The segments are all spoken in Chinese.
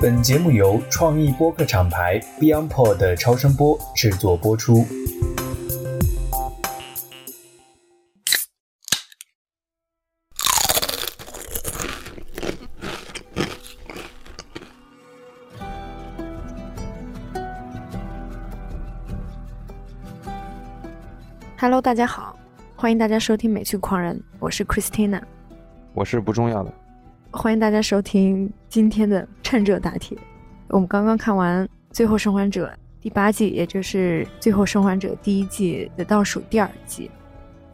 本节目由创意播客厂牌 BeyondPod 的超声波制作播出。Hello，大家好，欢迎大家收听美剧狂人，我是 Christina，我是不重要的。欢迎大家收听今天的趁热打铁。我们刚刚看完《最后生还者》第八季，也就是《最后生还者》第一季的倒数第二季，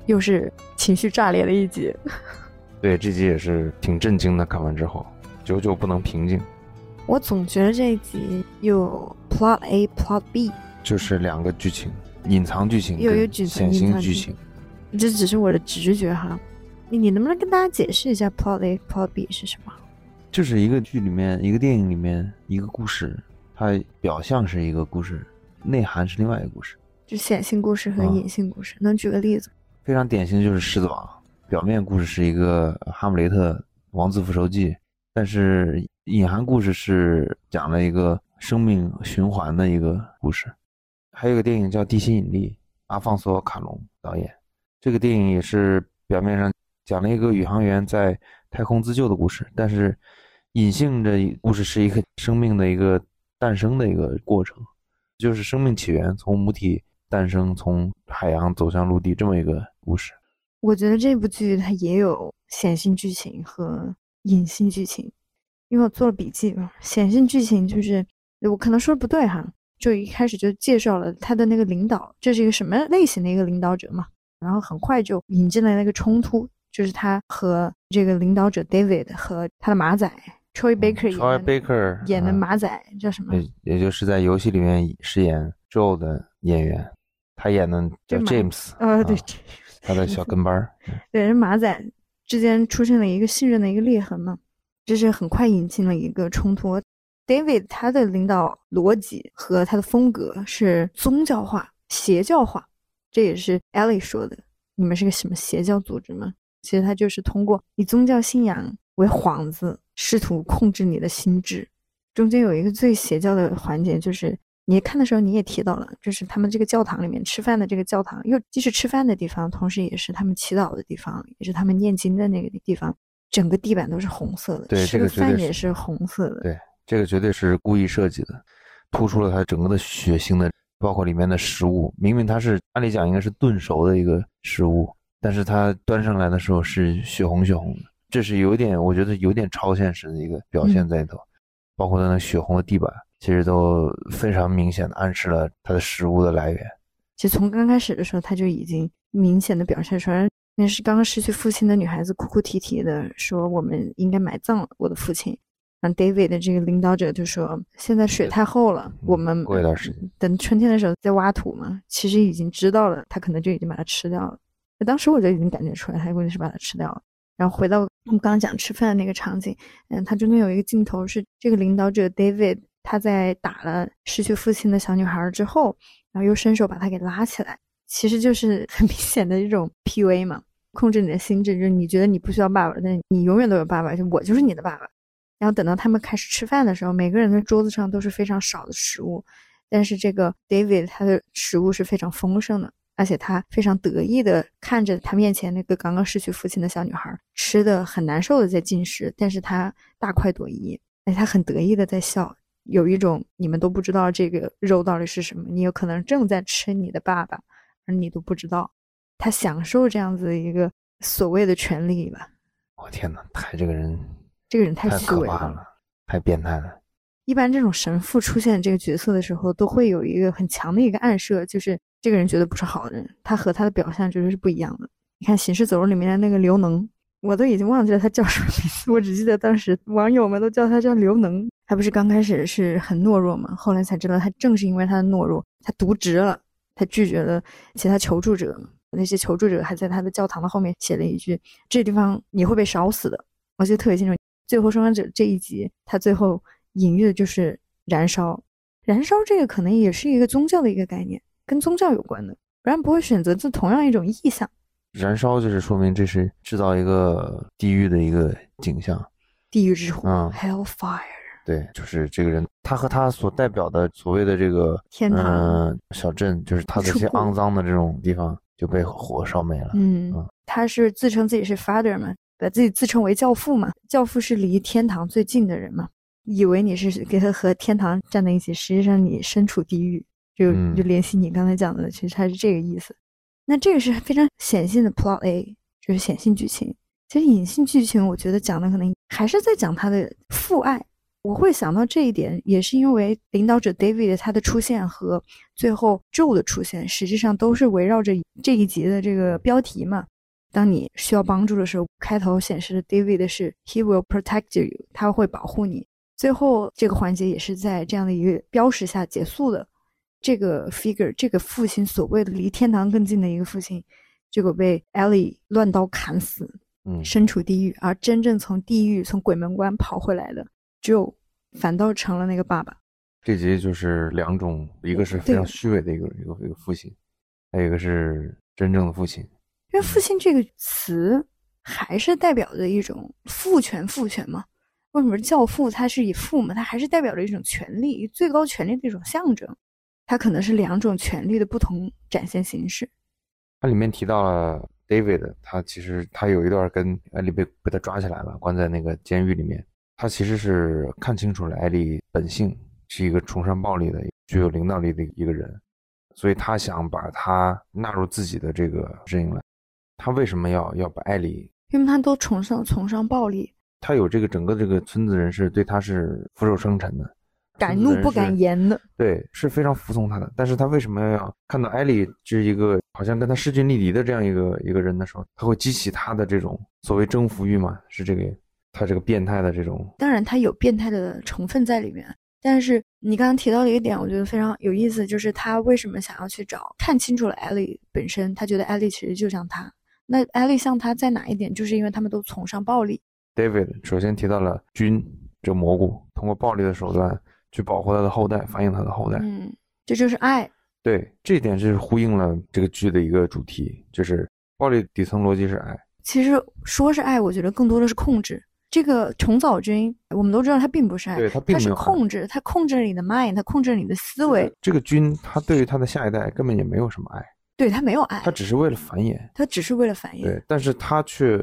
又是情绪炸裂的一集。对，这集也是挺震惊的。看完之后，久久不能平静。我总觉得这一集有 Plot A、Plot B，就是两个剧情，隐藏剧情，有有剧情，显性剧情。这只是我的直觉哈。你你能不能跟大家解释一下 plot A plot B 是什么？就是一个剧里面，一个电影里面一个故事，它表象是一个故事，内涵是另外一个故事，就显性故事和隐性故事。能举个例子？非常典型的就是《狮子王》，表面故事是一个哈姆雷特王子复仇记，但是隐含故事是讲了一个生命循环的一个故事。还有个电影叫《地心引力》，阿方索卡隆导演，这个电影也是表面上。讲了一个宇航员在太空自救的故事，但是隐性的故事是一个生命的一个诞生的一个过程，就是生命起源从母体诞生，从海洋走向陆地这么一个故事。我觉得这部剧它也有显性剧情和隐性剧情，因为我做了笔记嘛。显性剧情就是我可能说的不对哈，就一开始就介绍了他的那个领导，这是一个什么类型的一个领导者嘛，然后很快就引进了那个冲突。就是他和这个领导者 David 和他的马仔 Troy Baker 演的马仔叫什么？也就是在游戏里面饰演 Joe 的演员，他演的叫 James。呃，对，他的小跟班儿。对，人马仔之间出现了一个信任的一个裂痕嘛，就是很快引进了一个冲突。David 他的领导逻辑和他的风格是宗教化、邪教化，这也是 Ellie 说的。你们是个什么邪教组织吗？其实他就是通过以宗教信仰为幌子，试图控制你的心智。中间有一个最邪教的环节，就是你看的时候你也提到了，就是他们这个教堂里面吃饭的这个教堂，又既是吃饭的地方，同时也是他们祈祷的地方，也是他们念经的那个地方。整个地板都是红色的，对，这个饭也是红色的。对，这个绝对是故意设计的，突出了它整个的血腥的，包括里面的食物。明明它是按理讲应该是炖熟的一个食物。但是它端上来的时候是血红血红的，这是有点，我觉得有点超现实的一个表现在里头，包括它那血红的地板，其实都非常明显的暗示了它的食物的来源。其实从刚开始的时候，他就已经明显的表现出来，那是刚刚失去父亲的女孩子哭哭啼啼的说：“我们应该埋葬我的父亲。”然后 David 的这个领导者就说：“现在水太厚了，我们过一段时间等春天的时候再挖土嘛。”其实已经知道了，他可能就已经把它吃掉了。当时我就已经感觉出来，他估计是把它吃掉了。然后回到我们刚刚讲吃饭的那个场景，嗯，他中间有一个镜头是这个领导者 David 他在打了失去父亲的小女孩之后，然后又伸手把她给拉起来，其实就是很明显的一种 PUA 嘛，控制你的心智，就是你觉得你不需要爸爸，但你永远都有爸爸，就我就是你的爸爸。然后等到他们开始吃饭的时候，每个人的桌子上都是非常少的食物，但是这个 David 他的食物是非常丰盛的。而且他非常得意的看着他面前那个刚刚失去父亲的小女孩，吃的很难受的在进食，但是他大快朵颐，而且他很得意的在笑，有一种你们都不知道这个肉到底是什么，你有可能正在吃你的爸爸，而你都不知道，他享受这样子的一个所谓的权利吧。我天哪，太这个人，这个人太虚伪了，太变态了。一般这种神父出现这个角色的时候，都会有一个很强的一个暗示，就是这个人绝对不是好人，他和他的表象绝对是不一样的。你看《行尸走肉》里面的那个刘能，我都已经忘记了他叫什么名字，我只记得当时网友们都叫他叫刘能。他不是刚开始是很懦弱嘛，后来才知道他正是因为他的懦弱，他渎职了，他拒绝了其他求助者。那些求助者还在他的教堂的后面写了一句：“这地方你会被烧死的。”我记得特别清楚。最后生还者这一集，他最后。隐喻的就是燃烧，燃烧这个可能也是一个宗教的一个概念，跟宗教有关的，不然不会选择这同样一种意象。燃烧就是说明这是制造一个地狱的一个景象，地狱之火，Hellfire。对，就是这个人，他和他所代表的所谓的这个天堂嗯小镇，就是他的这些肮脏的这种地方就被火烧没了。嗯嗯，他是自称自己是 father 嘛，把自己自称为教父嘛，教父是离天堂最近的人嘛，以为你是给他和天堂站在一起，实际上你身处地狱，就嗯就联系你刚才讲的，其实它是这个意思。那这个是非常显性的 plot A，就是显性剧情。其实隐性剧情，我觉得讲的可能还是在讲他的父爱。我会想到这一点，也是因为领导者 David 他的出现和最后 Joe 的出现，实际上都是围绕着这一集的这个标题嘛。当你需要帮助的时候，开头显示的 David 的是 He will protect you，他会保护你。最后这个环节也是在这样的一个标识下结束的。这个 figure，这个父亲所谓的离天堂更近的一个父亲，结果被 Ellie 乱刀砍死，嗯，身处地狱，而真正从地狱从鬼门关跑回来的 Joe，反倒成了那个爸爸。这集就是两种，一个是非常虚伪的一个一个一个父亲，还有一个是真正的父亲。因为父亲这个词还是代表着一种父权，父权嘛。为什么教父他是以父嘛？他还是代表着一种权利，最高权力的一种象征。它可能是两种权力的不同展现形式。它里面提到了 David，他其实他有一段跟艾丽被被他抓起来了，关在那个监狱里面。他其实是看清楚了艾丽本性是一个崇尚暴力的、具有领导力的一个人，所以他想把他纳入自己的这个阵营来。他为什么要要把艾丽？因为他都崇尚崇尚暴力，他有这个整个这个村子人是对他是俯首称臣的，敢怒不敢言的。对，是非常服从他的。但是他为什么要看到艾莉是一个好像跟他势均力敌的这样一个一个人的时候，他会激起他的这种所谓征服欲嘛？是这个他这个变态的这种。当然，他有变态的成分在里面。但是你刚刚提到的一个点，我觉得非常有意思，就是他为什么想要去找看清楚了艾莉本身，他觉得艾莉其实就像他。那艾莉像他在哪一点？就是因为他们都崇尚暴力。David 首先提到了菌这个蘑菇，通过暴力的手段去保护他的后代，繁衍他的后代。嗯，这就是爱。对，这一点是呼应了这个剧的一个主题，就是暴力底层逻辑是爱。其实说是爱，我觉得更多的是控制。这个虫草菌，我们都知道它并不是爱，对它并没是有爱控制，它控制了你的 mind，它控制了你的思维，这个菌，他对于他的下一代根本也没有什么爱，对它没有爱他，只是为了繁衍。它只是为了繁衍。对，但是他却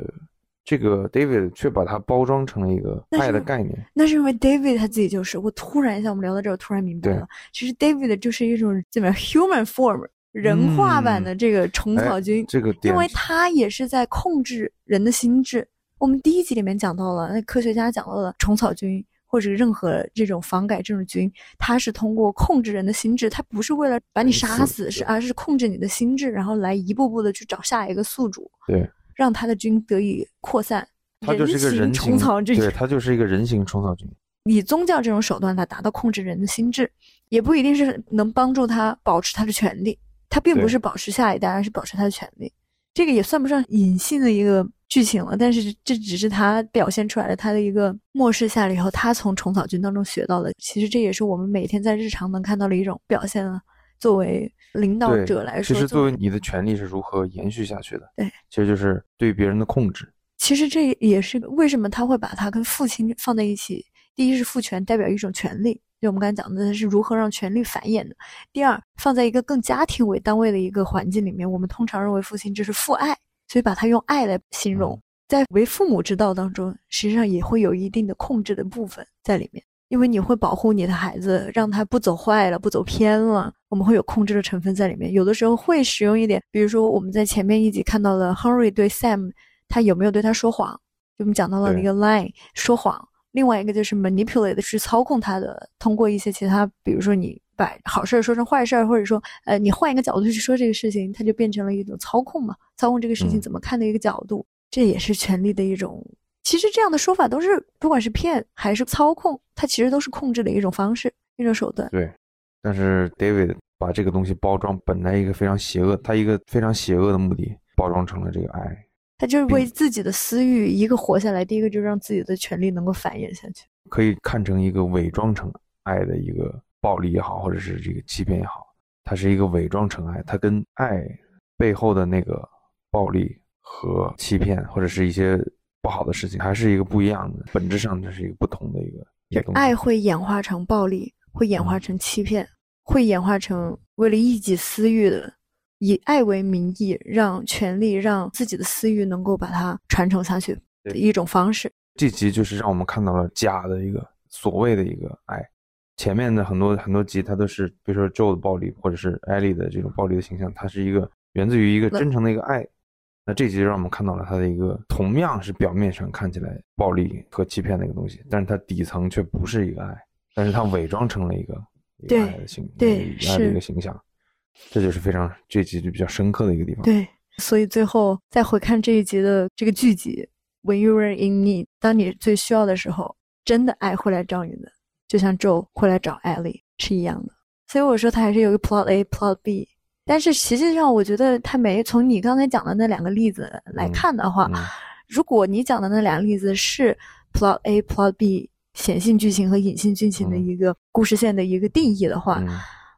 这个 David 却把它包装成了一个爱的概念。那是因为 David 他自己就是，我突然一下，我们聊到这儿，我突然明白了，其实 David 就是一种怎么样 human form 人化版的这个虫草菌，嗯哎这个点因为他也是在控制人的心智。我们第一集里面讲到了，那科学家讲到了虫草菌或者任何这种防改这种菌，它是通过控制人的心智，它不是为了把你杀死，是是而是控制你的心智，然后来一步步的去找下一个宿主，对，让他的菌得以扩散。他就是一个人虫草菌，对，他就是一个人形虫草菌。以宗教这种手段来达到控制人的心智，也不一定是能帮助他保持他的权利。他并不是保持下一代，而是保持他的权利。这个也算不上隐性的一个剧情了，但是这只是他表现出来的他的一个漠视下了以后，他从虫草菌当中学到的。其实这也是我们每天在日常能看到的一种表现了。作为领导者来说，其实作为你的权利是如何延续下去的？对，其实就是对别人的控制。其实这也是为什么他会把他跟父亲放在一起。第一是父权代表一种权利，就我们刚才讲的是如何让权力繁衍的。第二，放在一个更家庭为单位的一个环境里面，我们通常认为父亲就是父爱，所以把它用爱来形容。嗯在为父母之道当中，实际上也会有一定的控制的部分在里面，因为你会保护你的孩子，让他不走坏了，不走偏了。我们会有控制的成分在里面，有的时候会使用一点，比如说我们在前面一集看到了 Henry 对 Sam，他有没有对他说谎？就我们讲到了对一个 line 说谎，另外一个就是 manipulate 去操控他的，通过一些其他，比如说你把好事儿说成坏事儿，或者说呃你换一个角度去说这个事情，它就变成了一种操控嘛，操控这个事情嗯怎么看的一个角度，这也是权力的一种。其实这样的说法都是，不管是骗还是操控，它其实都是控制的一种方式，一种手段。对，但是 David 把这个东西包装，本来一个非常邪恶，他一个非常邪恶的目的，包装成了这个爱。他就是为自己的私欲，一个活下来，第一个就是让自己的权利能够繁衍下去。可以看成一个伪装成爱的一个暴力也好，或者是这个欺骗也好，它是一个伪装成爱，它跟爱背后的那个暴力和欺骗，或者是一些不好的事情，还是一个不一样的，本质上这是一个不同的一个爱会演化成暴力，会演化成欺骗，会演化成为了一己私欲的，以爱为名义，让权力让自己的私欲能够把它传承下去的一种方式。这集就是让我们看到了假的一个所谓的一个爱。前面的很多很多集，它都是比如说 Joe 的暴力，或者是艾莉的这种暴力的形象，它是一个源自于一个真诚的一个爱。那这集让我们看到了他的一个同样是表面上看起来暴力和欺骗的一个东西，但是它底层却不是一个爱，但是它伪装成了一个对爱的形对爱的一个形象，这就是非常这集就比较深刻的一个地方。对，所以最后再回看这一集的这个剧集，When you were in need，当你最需要的时候，真的爱会来找你的。就像 Joe 会来找艾莉是一样的，所以我说他还是有个 plot A plot B，但是实际上我觉得他没从你刚才讲的那两个例子来看的话，如果你讲的那两个例子是 plot A plot B 显性剧情和隐性剧情的一个故事线的一个定义的话，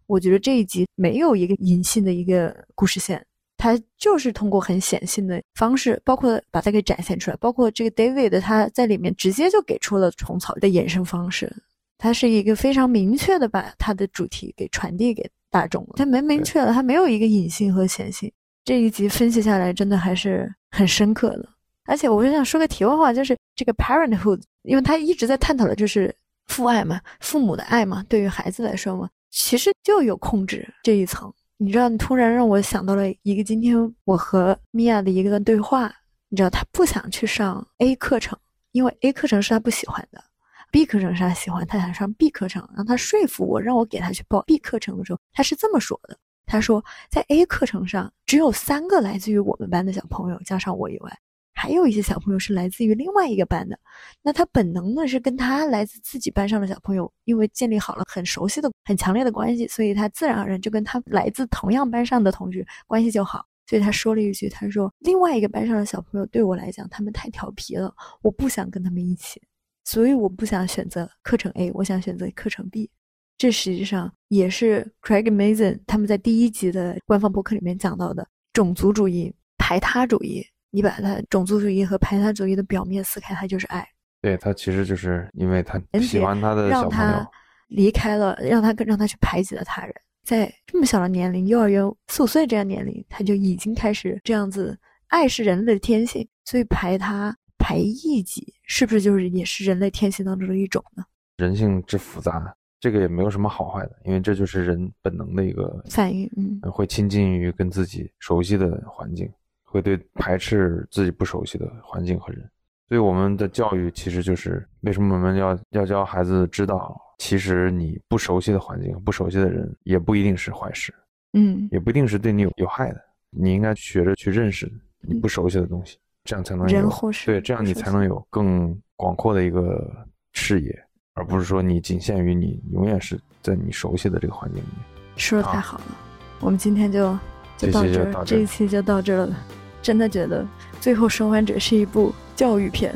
我觉得这一集没有一个隐性的一个故事线，它就是通过很显性的方式，包括把它给展现出来，包括这个 David 他在里面直接就给出了虫草的衍生方式。它是一个非常明确的把它的主题给传递给大众了，它没明确了，它没有一个隐性和显性。这一集分析下来，真的还是很深刻的。而且我就想说个题外话，就是这个 parenthood，因为他一直在探讨的就是父爱嘛，父母的爱嘛，对于孩子来说嘛，其实就有控制这一层。你知道，你突然让我想到了一个今天我和米娅的一个对话。你知道，他不想去上 A 课程，因为 A 课程是他不喜欢的。B 课程是他喜欢，他想上 B 课程，让他说服我，让我给他去报 B 课程的时候，他是这么说的：他说，在 A 课程上只有三个来自于我们班的小朋友，加上我以外，还有一些小朋友是来自于另外一个班的。那他本能的是跟他来自自己班上的小朋友，因为建立好了很熟悉的、很强烈的关系，所以他自然而然就跟他来自同样班上的同学关系就好。所以他说了一句：“他说另外一个班上的小朋友对我来讲，他们太调皮了，我不想跟他们一起。”所以我不想选择课程 A，我想选择课程 B。这实际上也是 Craig Mason 他们在第一集的官方博客里面讲到的种族主义、排他主义。你把它种族主义和排他主义的表面撕开，它就是爱。对他其实就是因为他喜欢他的小朋友，离开了，让他让他去排挤了他人。在这么小的年龄，幼儿园四五岁这样年龄，他就已经开始这样子。爱是人类的天性，所以排他。排异己是不是就是也是人类天性当中的一种呢？人性之复杂，这个也没有什么好坏的，因为这就是人本能的一个反应。嗯，会亲近于跟自己熟悉的环境，会对排斥自己不熟悉的环境和人。所以我们的教育其实就是为什么我们要要教孩子知道，其实你不熟悉的环境、不熟悉的人也不一定是坏事，嗯，也不一定是对你有有害的。你应该学着去认识你不熟悉的东西。这样才能有对，这样你才能有更广阔的一个视野，而不是说你仅限于你永远是在你熟悉的这个环境里面。说的太好了，我们今天就就到这儿，这一期就到这儿了。真的觉得《最后生还者》是一部教育片，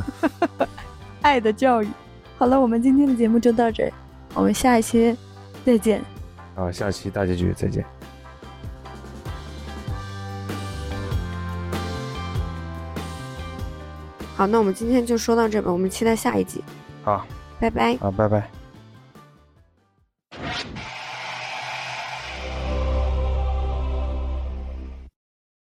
爱的教育。好了，我们今天的节目就到这儿，我们下一期再见。好，下期大结局再见。好，那我们今天就说到这吧。我们期待下一集。好，拜拜。好，拜拜。